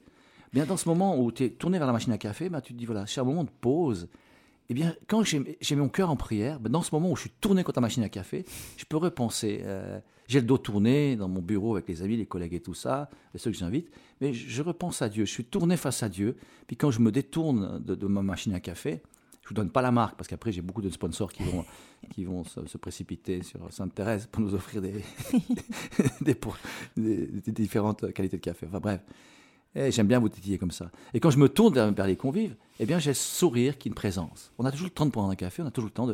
Bien, dans ce moment où tu es tourné vers la machine à café, ben, tu te dis, voilà, c'est un moment de pause. Eh bien, quand j'ai j'ai mon cœur en prière, ben, dans ce moment où je suis tourné contre la machine à café, je peux repenser. euh, j'ai le dos tourné dans mon bureau avec les amis, les collègues et tout ça, et ceux que j'invite, mais je, je repense à Dieu. Je suis tourné face à Dieu. Puis quand je me détourne de, de ma machine à café, je vous donne pas la marque parce qu'après j'ai beaucoup de sponsors qui vont qui vont se, précipiter sur Sainte-Thérèse pour nous offrir des différentes qualités de café. Enfin bref, Et j'aime bien vous tétiller comme ça. Et quand je me tourne vers, les convives, eh bien j'ai sourire qui est une présence. On a toujours le temps de prendre un café, on a toujours le temps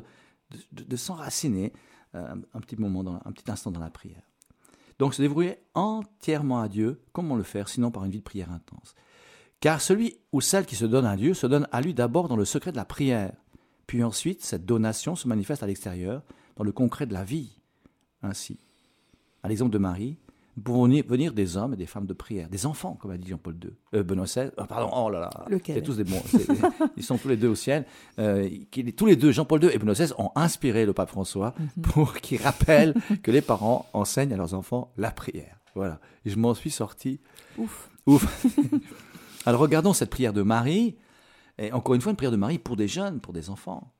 de s'enraciner euh, un petit moment, dans, un petit instant dans la prière. Donc se dévouer entièrement à Dieu, comment le faire sinon par une vie de prière intense car celui ou celle qui se donne à Dieu se donne à lui d'abord dans le secret de la prière. Puis ensuite, cette donation se manifeste à l'extérieur, dans le concret de la vie. Ainsi, à l'exemple de Marie, nous pouvons ni- venir des hommes et des femmes de prière, des enfants, comme a dit Jean-Paul II, euh, Benoît XVI. ah, pardon, oh là là, Lequel c'est tous des bons. ils sont tous les deux au ciel. Euh, qui- tous les deux, Jean-Paul II et Benoît XVI, ont inspiré le pape François pour qu'il rappelle que les parents enseignent à leurs enfants la prière. Voilà. Et je m'en suis sorti Ouf. Ouf. Alors regardons cette prière de Marie, et encore une fois une prière de Marie pour des jeunes, pour des enfants,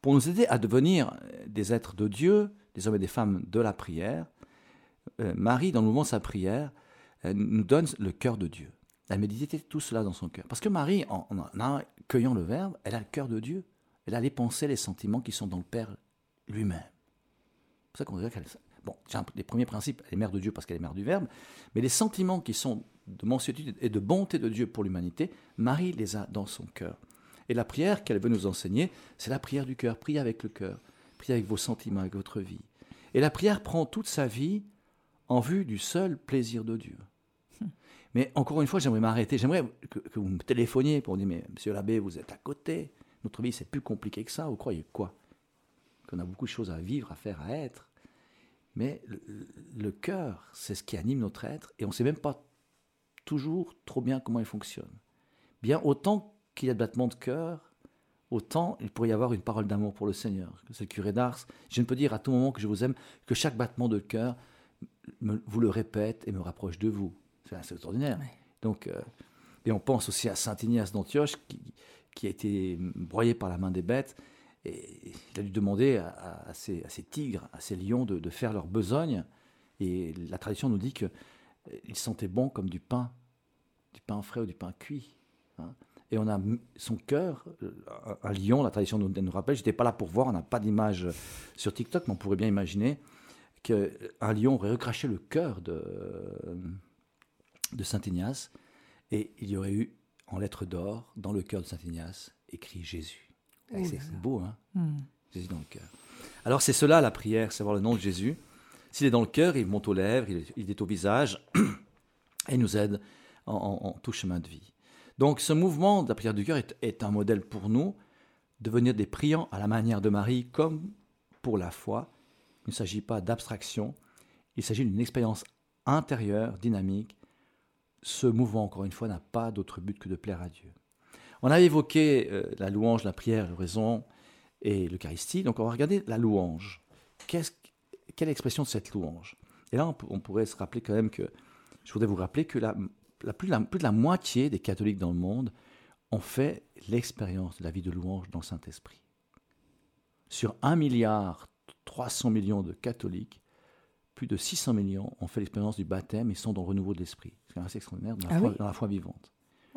pour nous aider à devenir des êtres de Dieu, des hommes et des femmes de la prière. euh, Marie, dans le mouvement de sa prière, euh, nous donne le cœur de Dieu. Elle a médité tout cela dans son cœur. Parce que Marie, en, en, accueillant le Verbe, elle a le cœur de Dieu. Elle a les pensées, les sentiments qui sont dans le Père lui-même. C'est pour ça qu'on dirait qu'elle... Bon, j'ai les premiers principes, elle est mère de Dieu parce qu'elle est mère du Verbe, mais les sentiments qui sont de mansuétude et de bonté de Dieu pour l'humanité, Marie les a dans son cœur. Et la prière qu'elle veut nous enseigner, c'est la prière du cœur. Priez avec le cœur, priez avec vos sentiments, avec votre vie. Et la prière prend toute sa vie en vue du seul plaisir de Dieu. Mais encore une fois, j'aimerais m'arrêter. J'aimerais que, vous me téléphoniez pour dire, mais monsieur l'abbé, vous êtes à côté. Notre vie, c'est plus compliqué que ça. Vous croyez quoi? Qu'on a beaucoup de choses à vivre, à faire, à être. Mais le, le cœur, c'est ce qui anime notre être. Et on ne sait même pas toujours trop bien comment il fonctionne. Bien autant qu'il y a de battements de cœur, autant il pourrait y avoir une parole d'amour pour le Seigneur. C'est le curé d'Ars. Je ne peux dire à tout moment que je vous aime, que chaque battement de cœur me- vous le répète et me rapproche de vous. C'est assez extraordinaire. Donc, euh, et on pense aussi à Saint Ignace d'Antioche qui, qui a été broyé par la main des bêtes. Et il a dû demander à, à- à ces, à ces tigres, à ces lions de, de faire leur besogne. Et la tradition nous dit que il sentait bon comme du pain, du pain frais ou du pain cuit. hein. Et on a son cœur, euh, un, un lion, la tradition nous, nous rappelle, j'étais pas là pour voir, on n'a pas d'image sur TikTok, mais on pourrait bien imaginer qu'un lion aurait recraché le cœur de, de Saint Ignace, et il y aurait eu en lettres d'or, dans le cœur de Saint Ignace, écrit Jésus. C'est beau, hein Hmm. Jésus dans le cœur. Alors c'est cela la prière, savoir le nom de Jésus. S'il est dans le cœur, il monte aux lèvres, il est, au visage, et nous aide en, tout chemin de vie. Donc ce mouvement de la prière du cœur est, est un modèle pour nous, devenir des priants à la manière de Marie, comme pour la foi. Il ne s'agit pas d'abstraction, il s'agit d'une expérience intérieure, dynamique. Ce mouvement, encore une fois, n'a pas d'autre but que de plaire à Dieu. On a évoqué euh, la louange, la prière, l'oraison et l'Eucharistie. Donc on va regarder la louange. Qu'est-ce- quelle est l'expression de cette louange? Et là, on, pourrait se rappeler quand même que, je voudrais vous rappeler que la, la- plus, la- plus de la moitié des catholiques dans le monde ont fait l'expérience de la vie de louange dans le Saint-Esprit. Sur 1 milliard 300 millions de catholiques, plus de 600 millions ont fait l'expérience du baptême et sont dans le renouveau de l'esprit. C'est assez extraordinaire dans la, Ah foi, oui dans la foi vivante.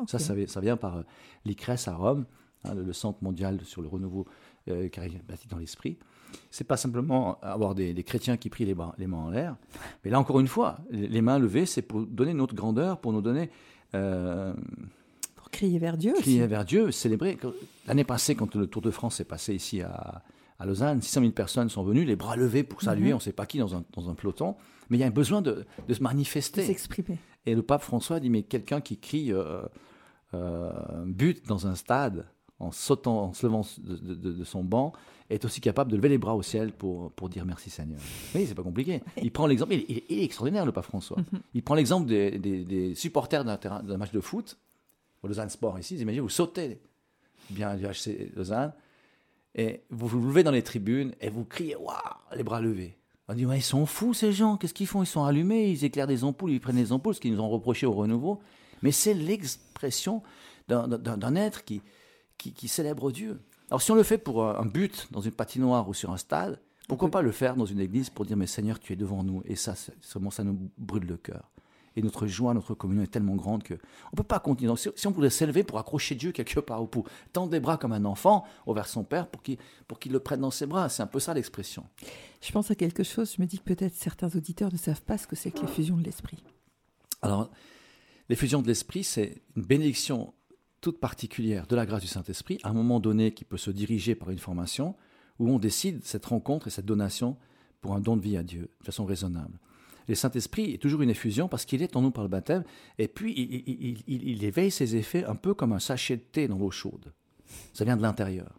Ça, ça, vi- ça vient par euh, l'ICRES à Rome, hein, le, le Centre mondial sur le renouveau euh, charismatique dans l'esprit. C'est pas simplement avoir des, des chrétiens qui prient les, bras- les mains en l'air, mais là encore une fois, les, mains levées, c'est pour donner notre grandeur, pour nous donner euh, Pour crier vers Dieu aussi. crier vers Dieu, célébrer. L'année passée, quand le Tour de France s'est passé ici à, à Lausanne, 600 000 personnes sont venues, les bras levés pour saluer, Mhm. on ne sait pas qui, dans un, dans un peloton, mais il y a un besoin de, de se de manifester. s'exprimer. Et le pape François dit, mais quelqu'un qui crie euh, euh, but dans un stade, en sautant, en se levant de, de- de- de son banc, est aussi capable de lever les bras au ciel pour, pour dire merci Seigneur. Oui, c'est pas compliqué. Il prend l'exemple, il, il- il est extraordinaire le pape François. Il prend l'exemple des, des- des supporters d'un terrain- d'un match de foot, au Lausanne Sport ici, vous imaginez, vous sautez bien du HC Lausanne, et vous vous levez dans les tribunes et vous criez, waouh, les bras levés. On dit, ouais, ils sont fous ces gens, qu'est-ce qu'ils font? Ils sont allumés, ils éclairent des ampoules, ils prennent des ampoules, ce qu'ils nous ont reproché au renouveau. mais c'est l'expression d'un- être qui, qui, qui célèbre Dieu. Alors si on le fait pour un un but dans une patinoire ou sur un stade, pourquoi pas le faire dans une église pour dire mais Seigneur tu es devant nous et ça seulement ça nous brûle le cœur. Et notre joie, notre communion est tellement grande que on peut pas continuer. Donc, si, si on voulait s'élever pour accrocher Dieu quelque part au pouls, tendre des bras comme un enfant envers son père pour qu'il pour qu'il le prenne dans ses bras, c'est un peu ça l'expression. Je pense à quelque chose, je me dis que peut-être certains auditeurs ne savent pas ce que c'est que l'effusion de l'esprit. Alors, l'effusion de l'Esprit, c'est une bénédiction toute particulière de la grâce du Saint-Esprit, à un moment donné qui peut se diriger par une formation, où on décide cette rencontre et cette donation pour un don de vie à Dieu, de façon raisonnable. Le Saint-Esprit est toujours une effusion parce qu'il est en nous par le baptême, et puis il, il- il- il- il éveille ses effets un peu comme un sachet de thé dans l'eau chaude. Ça vient de l'intérieur.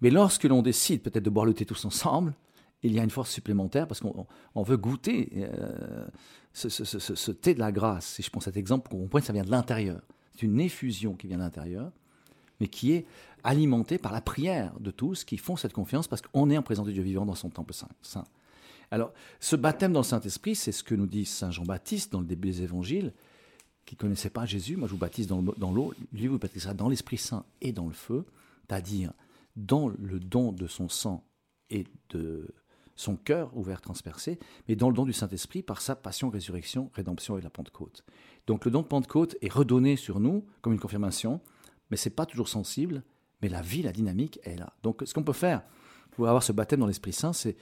Mais lorsque l'on décide peut-être de boire le thé tous ensemble, il y a une force supplémentaire parce qu'on on veut goûter euh, ce, ce- thé de la grâce. Si je prends cet exemple, pour qu'on comprenne ça vient de l'intérieur. C'est une effusion qui vient de l'intérieur, mais qui est alimentée par la prière de tous qui font cette confiance parce qu'on est en présence de Dieu vivant dans son temple saint. Alors, ce baptême dans le Saint-Esprit, c'est ce que nous dit Saint Jean-Baptiste dans le début des évangiles, qui ne connaissait pas Jésus. Moi, je vous baptise dans l'eau, lui vous baptisera dans l'Esprit Saint et dans le feu, c'est-à-dire dans le don de son sang et de son cœur ouvert, transpercé, mais dans le don du Saint-Esprit par sa passion, résurrection, rédemption et la Pentecôte. Donc le don de Pentecôte est redonné sur nous comme une confirmation, mais c'est pas toujours sensible, mais la vie, la dynamique est là. Donc ce qu'on peut faire pour avoir ce baptême dans l'Esprit Saint, c'est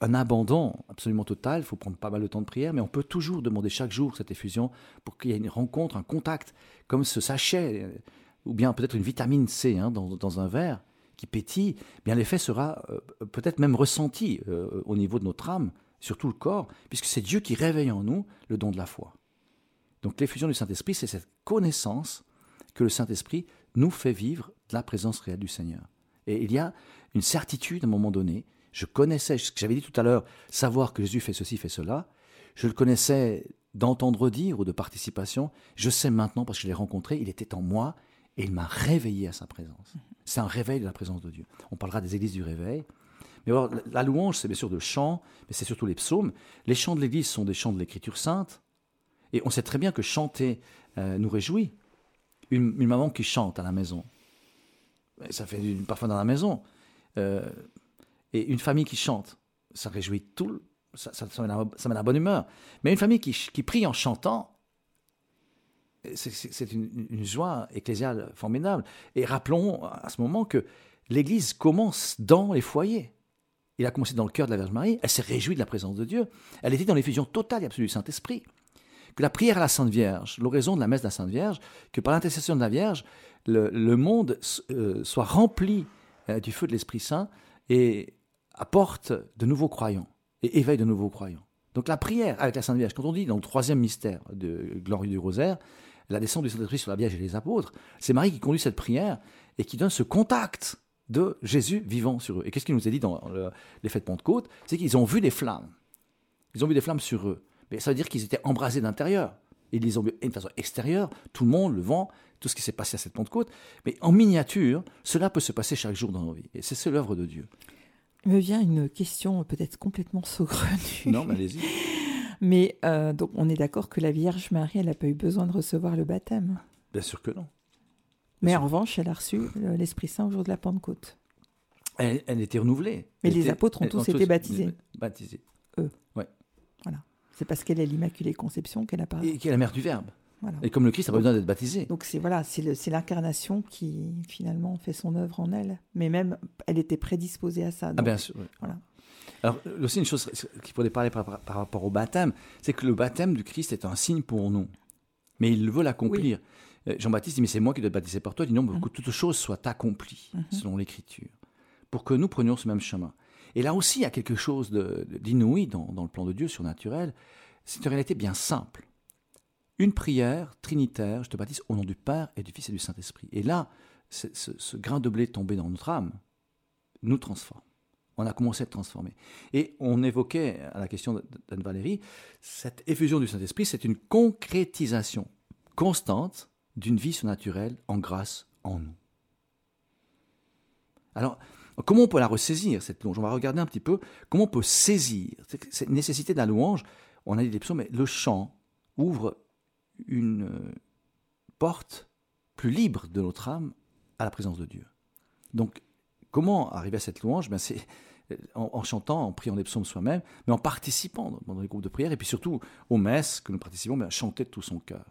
un abandon absolument total. Il faut prendre pas mal de temps de prière, mais on peut toujours demander chaque jour cette effusion pour qu'il y ait une rencontre, un contact, comme ce sachet, ou bien peut-être une vitamine C hein, dans un verre qui pétille. Bien l'effet sera euh, peut-être même ressenti euh, au niveau de notre âme, sur tout le corps, puisque c'est Dieu qui réveille en nous le don de la foi. Donc l'effusion du Saint-Esprit, c'est cette connaissance que le Saint-Esprit nous fait vivre de la présence réelle du Seigneur. Et il y a une certitude à un moment donné. Je connaissais, ce que j'avais dit tout à l'heure, savoir que Jésus fait ceci, fait cela. Je le connaissais d'entendre dire ou de participation. Je sais maintenant parce que je l'ai rencontré, il était en moi et il m'a réveillé à sa présence. C'est un réveil de la présence de Dieu. On parlera des églises du réveil. Mais la louange, c'est bien sûr de chant, mais c'est surtout les psaumes. Les chants de l'église sont des chants de l'écriture sainte. Et on sait très bien que chanter euh, nous réjouit. Une, maman qui chante à la maison, ça fait du parfum dans la maison. Euh, et une famille qui chante, ça réjouit tout, le- ça, ça, ça met la, bonne humeur. Mais une famille qui prie en chantant, c'est- une, joie ecclésiale formidable. Et rappelons à ce moment que l'Église commence dans les foyers. Il a commencé dans le cœur de la Vierge Marie. Elle s'est réjouie de la présence de Dieu. Elle était dans l'effusion totale et absolue du Saint-Esprit. Que la prière à la Sainte Vierge, l'oraison de la messe de la Sainte Vierge, que par l'intercession de la Vierge, le, le monde euh, soit rempli euh, du feu de l'Esprit Saint et apporte de nouveaux croyants et éveille de nouveaux croyants. Donc la prière avec la Sainte Vierge, quand on dit dans le troisième mystère de glorieux du rosaire, la descente du Saint-Esprit sur la Vierge et les apôtres, c'est Marie qui conduit cette prière et qui donne ce contact de Jésus vivant sur eux. Et qu'est-ce qu'il nous a dit dans le- les fêtes de Pentecôte C'est qu'ils ont vu des flammes. Ils ont vu des flammes sur eux. Mais ça veut dire qu'ils étaient embrasés d'intérieur. Ils les ont vus d'une façon extérieure, tout le monde, le vent, tout ce qui s'est passé à cette Pentecôte. Mais en miniature, cela peut se passer chaque jour dans nos vies. Et c'est c'est l'œuvre de Dieu. Il me vient une question peut-être complètement saugrenue. Non, mais allez-y. Mais euh, donc on est d'accord que la Vierge Marie, elle n'a pas eu besoin de recevoir le baptême. Bien sûr que non. Mais en revanche, elle a reçu euh, l'Esprit Saint au jour de la Pentecôte. Elle, elle était renouvelée. Mais Elle les était- apôtres ont tous été baptisés. Baptisés. C'est parce qu'elle est l'Immaculée Conception qu'elle a parlé. Et qui est la mère du Verbe. Voilà. Et comme le Christ a pas besoin d'être baptisé. Donc c'est voilà, c'est l'incarnation qui finalement fait son œuvre en elle. Mais même, elle était prédisposée à ça. Ah bien sûr. oui. Voilà. Alors aussi une chose qu'il faudrait parler par, rapport au baptême, c'est que le baptême du Christ est un signe pour nous. Mais il veut l'accomplir. Euh, Jean-Baptiste dit, mais c'est moi qui dois être baptisé par toi. Il dit non, mais que toutes choses soient accomplies selon l'Écriture, pour que nous prenions ce même chemin. Et là aussi, il y a quelque chose d'inouï dans, dans le plan de Dieu surnaturel. C'est une réalité bien simple. Une prière trinitaire, je te baptise au nom du Père et du Fils et du Saint-Esprit. Et là, ce grain de blé tombé dans notre âme nous transforme. On a commencé à être transformé. Et on évoquait à la question d'Anne-Valérie, cette effusion du Saint-Esprit, c'est une concrétisation constante d'une vie surnaturelle en grâce en nous. Alors, comment on peut la ressaisir, cette louange? On va regarder un petit peu comment on peut saisir cette nécessité de la louange. On a dit des psaumes, mais le chant ouvre une, porte, plus libre de notre âme, à la présence de Dieu. Donc, comment arriver à cette louange? Ben, C'est euh, en, en chantant, en priant des psaumes soi-même, mais en participant dans, les groupes de prière, et puis surtout aux messes que nous participons, ben, chanter de tout son cœur.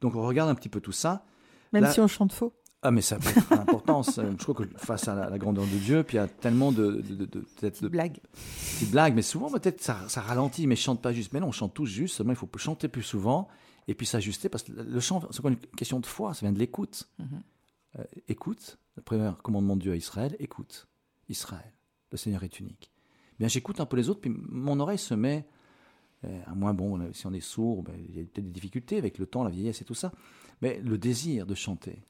Donc, on regarde un petit peu tout ça. Même Là- si on chante faux. Ah, mais ça a pas d'importance. Je crois que face à la, la grandeur de Dieu, puis il y a tellement de, de, de- de- peut-être de Blague. petites blagues, mais souvent peut-être ça, ça ralentit, mais chante pas juste. Mais non, on chante tous juste, seulement il faut chanter plus souvent et puis s'ajuster parce que le chant, c'est une question de foi, ça vient de l'écoute. Mhm. Euh, écoute, le premier commandement de Dieu à Israël, écoute. Israël, le Seigneur est unique. Bien, j'écoute un peu les autres, puis mon oreille se met, euh, à moins bon, si on est sourd, ben, il y a peut-être des difficultés avec le temps, la vieillesse et tout ça, mais le désir de chanter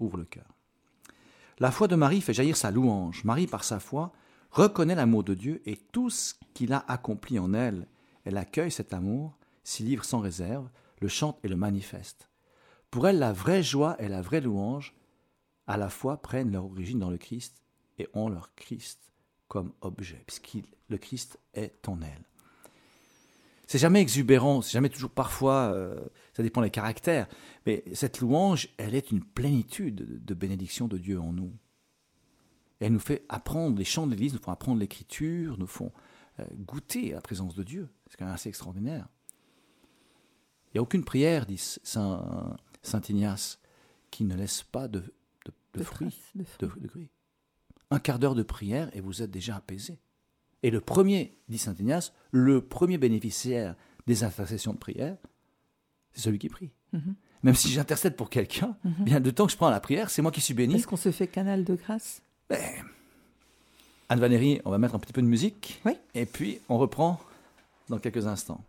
ouvre le cœur. La foi de Marie fait jaillir sa louange. Marie, par sa foi, reconnaît l'amour de Dieu et tout ce qu'il a accompli en elle. Elle accueille cet amour, s'y livre sans réserve, le chante et le manifeste. Pour elle, la vraie joie et la vraie louange, à la fois, prennent leur origine dans le Christ et ont leur Christ comme objet, puisque le Christ est en elle. C'est jamais exubérant, c'est jamais toujours parfois, euh, ça dépend des caractères, mais cette louange, elle est une plénitude de, bénédiction de Dieu en nous. Elle nous fait apprendre, les chants de l'Église nous font apprendre l'Écriture, nous font euh, goûter la présence de Dieu. C'est quand même assez extraordinaire. Il n'y a aucune prière, dit Saint, Saint Ignace, qui ne laisse pas de, de, de De fruits, traces. Un quart d'heure de prière et vous êtes déjà apaisé. Et le premier, dit Saint Ignace, le premier bénéficiaire des intercessions de prière, c'est celui qui prie. Mhm. Même si j'intercède pour quelqu'un, Mhm. bien de temps que je prends la prière, c'est moi qui suis béni. Est-ce qu'on se fait canal de grâce? Ben, Anne Valérie, on va mettre un petit peu de musique. Oui. Et puis, on reprend dans quelques instants.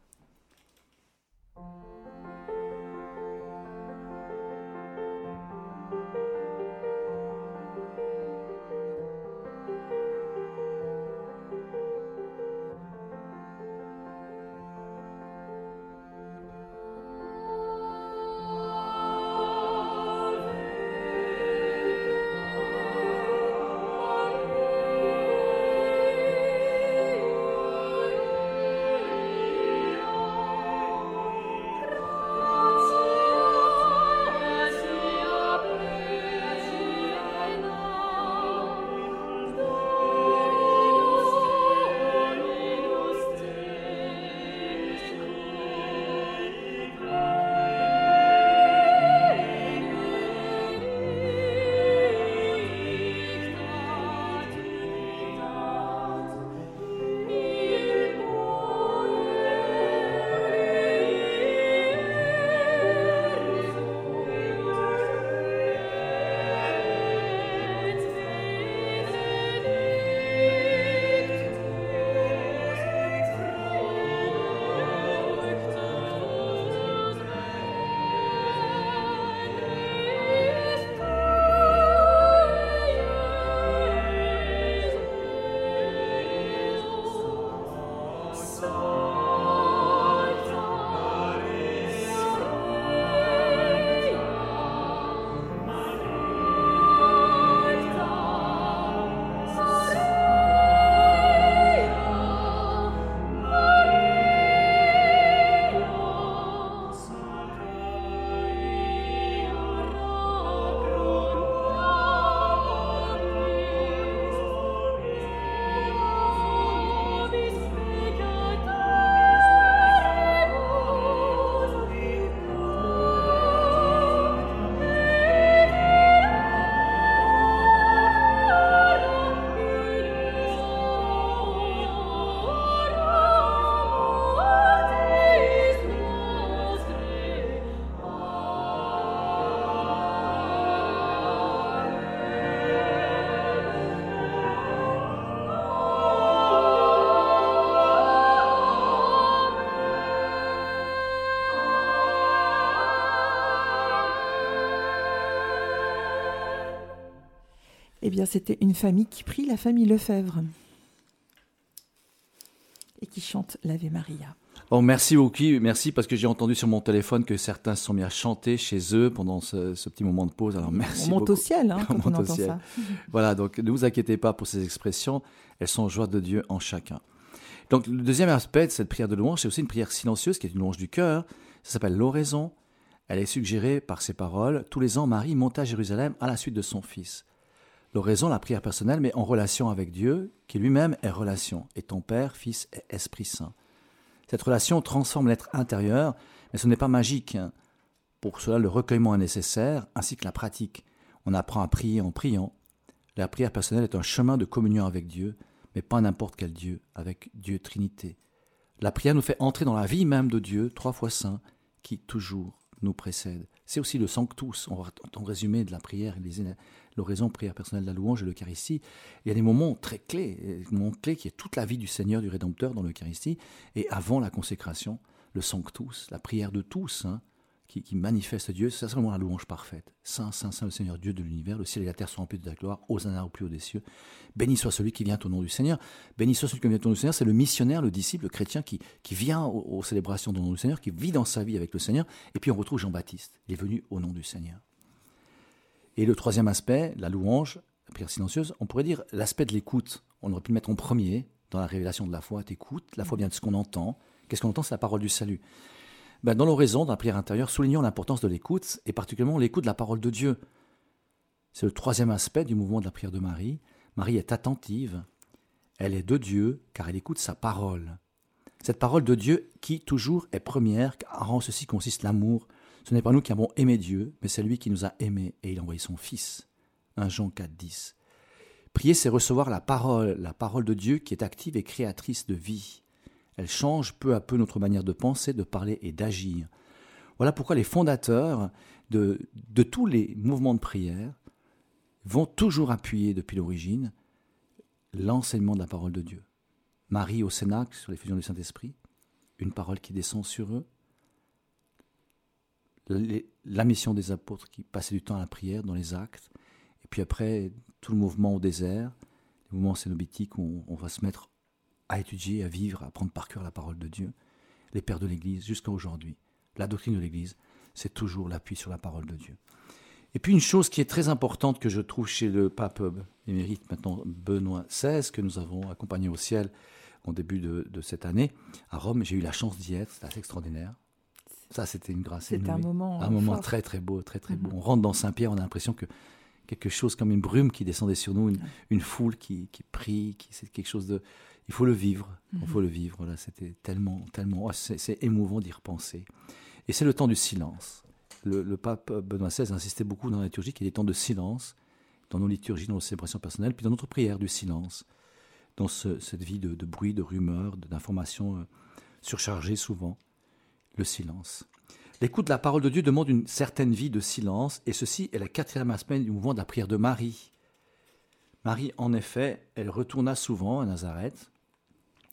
Bien, c'était une famille qui prie, la famille Lefebvre. Et qui chante l'Ave Maria. Oh, merci beaucoup, merci parce que j'ai entendu sur mon téléphone que certains se sont mis à chanter chez eux pendant ce, ce petit moment de pause. Alors merci on monte beaucoup. au ciel hein, quand on entend ciel. ça. Voilà, donc ne vous inquiétez pas pour ces expressions, elles sont joie de Dieu en chacun. Donc le deuxième aspect de cette prière de louange, c'est aussi une prière silencieuse qui est une louange du cœur. Ça s'appelle l'oraison. Elle est suggérée par ces paroles. Tous les ans, Marie monte à Jérusalem à la suite de son fils. L'oraison, la prière personnelle, mais en relation avec Dieu, qui lui-même est relation, et ton Père, Fils et Esprit Saint. Cette relation transforme l'être intérieur, mais ce n'est pas magique. Pour cela, le recueillement est nécessaire, ainsi que la pratique. On apprend à prier en priant. La prière personnelle est un chemin de communion avec Dieu, mais pas n'importe quel Dieu, avec Dieu Trinité. La prière nous fait entrer dans la vie même de Dieu, trois fois saint, qui toujours nous précède. C'est aussi le sanctus, on va en résumé de la prière, et l'oraison, prière personnelle, la louange et l'Eucharistie. Il y a des moments très clés, des moments clés qui est toute la vie du Seigneur, du Rédempteur dans l'Eucharistie, et avant la consécration, le sanctus, la prière de tous, hein, qui, qui manifeste Dieu, c'est vraiment la louange parfaite. Saint, Saint, Saint, le Seigneur Dieu de l'univers, le ciel et la terre sont remplis de ta gloire, Hosanna au plus haut des cieux. Béni soit celui qui vient au nom du Seigneur. Béni soit celui qui vient au nom du Seigneur. C'est le missionnaire, le disciple, le chrétien qui, vient aux, aux célébrations du nom du Seigneur, qui vit dans sa vie avec le Seigneur. Et puis on retrouve Jean-Baptiste. Il est venu au nom du Seigneur. Et le troisième aspect, la louange, la prière silencieuse, on pourrait dire l'aspect de l'écoute. On aurait pu le mettre en premier dans la révélation de la foi. T'écoutes, la foi vient de ce qu'on entend. Qu'est-ce qu'on entend? C'est la parole du salut. Ben, dans l'oraison, dans la prière intérieure, soulignons l'importance de l'écoute, et particulièrement l'écoute de la parole de Dieu. C'est le troisième aspect du mouvement de la prière de Marie. Marie est attentive, elle est de Dieu, car elle écoute sa parole. Cette parole de Dieu qui toujours est première, car en ceci consiste l'amour. Ce n'est pas nous qui avons aimé Dieu, mais c'est lui qui nous a aimés, et il a envoyé son Fils. 1 Jean 4, 10. Prier, c'est recevoir la parole, la parole de Dieu qui est active et créatrice de vie. Elle change peu à peu notre manière de penser, de parler et d'agir. Voilà pourquoi les fondateurs de, tous les mouvements de prière vont toujours appuyer depuis l'origine l'enseignement de la parole de Dieu. Marie au Cénacle sur l'effusion du Saint-Esprit, une parole qui descend sur eux. La mission des apôtres qui passaient du temps à la prière dans les actes. Et puis après, tout le mouvement au désert, le mouvement cénobétique où on, va se mettre à étudier, à vivre, à apprendre par cœur la parole de Dieu. Les pères de l'Église jusqu'à aujourd'hui. La doctrine de l'Église, c'est toujours l'appui sur la parole de Dieu. Et puis une chose qui est très importante que je trouve chez le pape émérite maintenant Benoît XVI, que nous avons accompagné au ciel au début de, de cette année à Rome, j'ai eu la chance d'y être, c'était assez extraordinaire. Ça, c'était une grâce C'est un moment, un moment fort. très très beau, très très beau. Mhm. On rentre dans Saint-Pierre, on a l'impression que quelque chose comme une brume qui descendait sur nous, une, une foule qui, qui prie, qui c'est quelque chose de. Il faut le vivre, il faut le vivre. Voilà, c'était tellement, tellement. oh, c'est, émouvant d'y repenser. Et c'est le temps du silence. Le, le pape Benoît XVI insistait beaucoup dans la liturgie qu'il des temps de silence, dans nos liturgies, dans nos célébrations personnelles, puis dans notre prière du silence, dans ce- cette vie de, de bruit, de rumeurs, de- d'informations euh, surchargées souvent, le silence. L'écoute de la parole de Dieu demande une certaine vie de silence, et ceci est la quatrième aspect du mouvement de la prière de Marie. Marie, en effet, elle retourna souvent à Nazareth.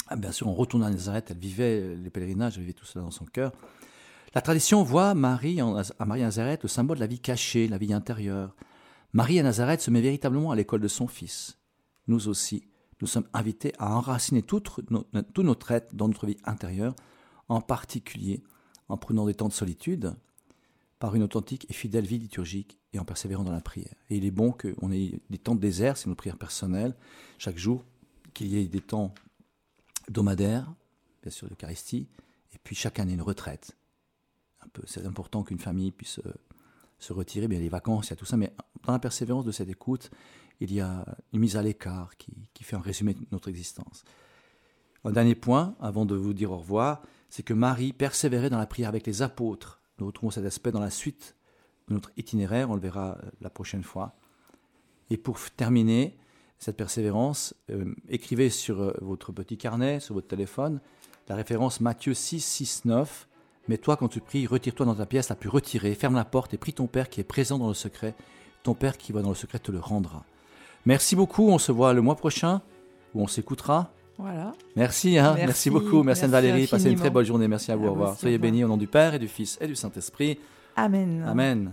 Ah, bien sûr, on retourne à Nazareth, elle vivait les pèlerinages, elle vivait tout cela dans son cœur. La tradition voit Marie à Marie à Nazareth le symbole de la vie cachée, la vie intérieure. Marie à Nazareth se met véritablement à l'école de son fils. Nous aussi, nous sommes invités à enraciner no- tout notre être dans notre vie intérieure, en particulier en prenant des temps de solitude, par une authentique et fidèle vie liturgique et en persévérant dans la prière. Et il est bon qu'on ait des temps de désert, c'est notre prière personnelle, chaque jour, qu'il y ait des temps hebdomadaires, bien sûr l'Eucharistie, et puis chaque année une retraite. Un c'est important qu'une famille puisse euh, se retirer, bien les vacances, il y a tout ça, mais dans la persévérance de cette écoute, il y a une mise à l'écart qui, qui fait un résumé de notre existence. Un dernier point, avant de vous dire au revoir, c'est que Marie persévérait dans la prière avec les apôtres. Nous retrouvons cet aspect dans la suite de notre itinéraire, on le verra euh, la prochaine fois. Et pour terminer cette persévérance, euh, écrivez sur euh, votre petit carnet, sur votre téléphone, la référence Matthieu 6, 6, 9. Mais toi, quand tu pries, retire-toi dans ta pièce la plus retirée, ferme la porte et prie ton Père qui est présent dans le secret. Ton Père qui va dans le secret te le rendra. Merci beaucoup, on se voit le mois prochain, où on s'écoutera. Voilà. Merci, hein, merci, Merci, beaucoup. Merci, merci Anne-Valérie. Passez une très bonne journée. Merci à vous. À Au revoir. Soyez bénis au nom du Père et du Fils et du Saint-Esprit. Amen. Amen.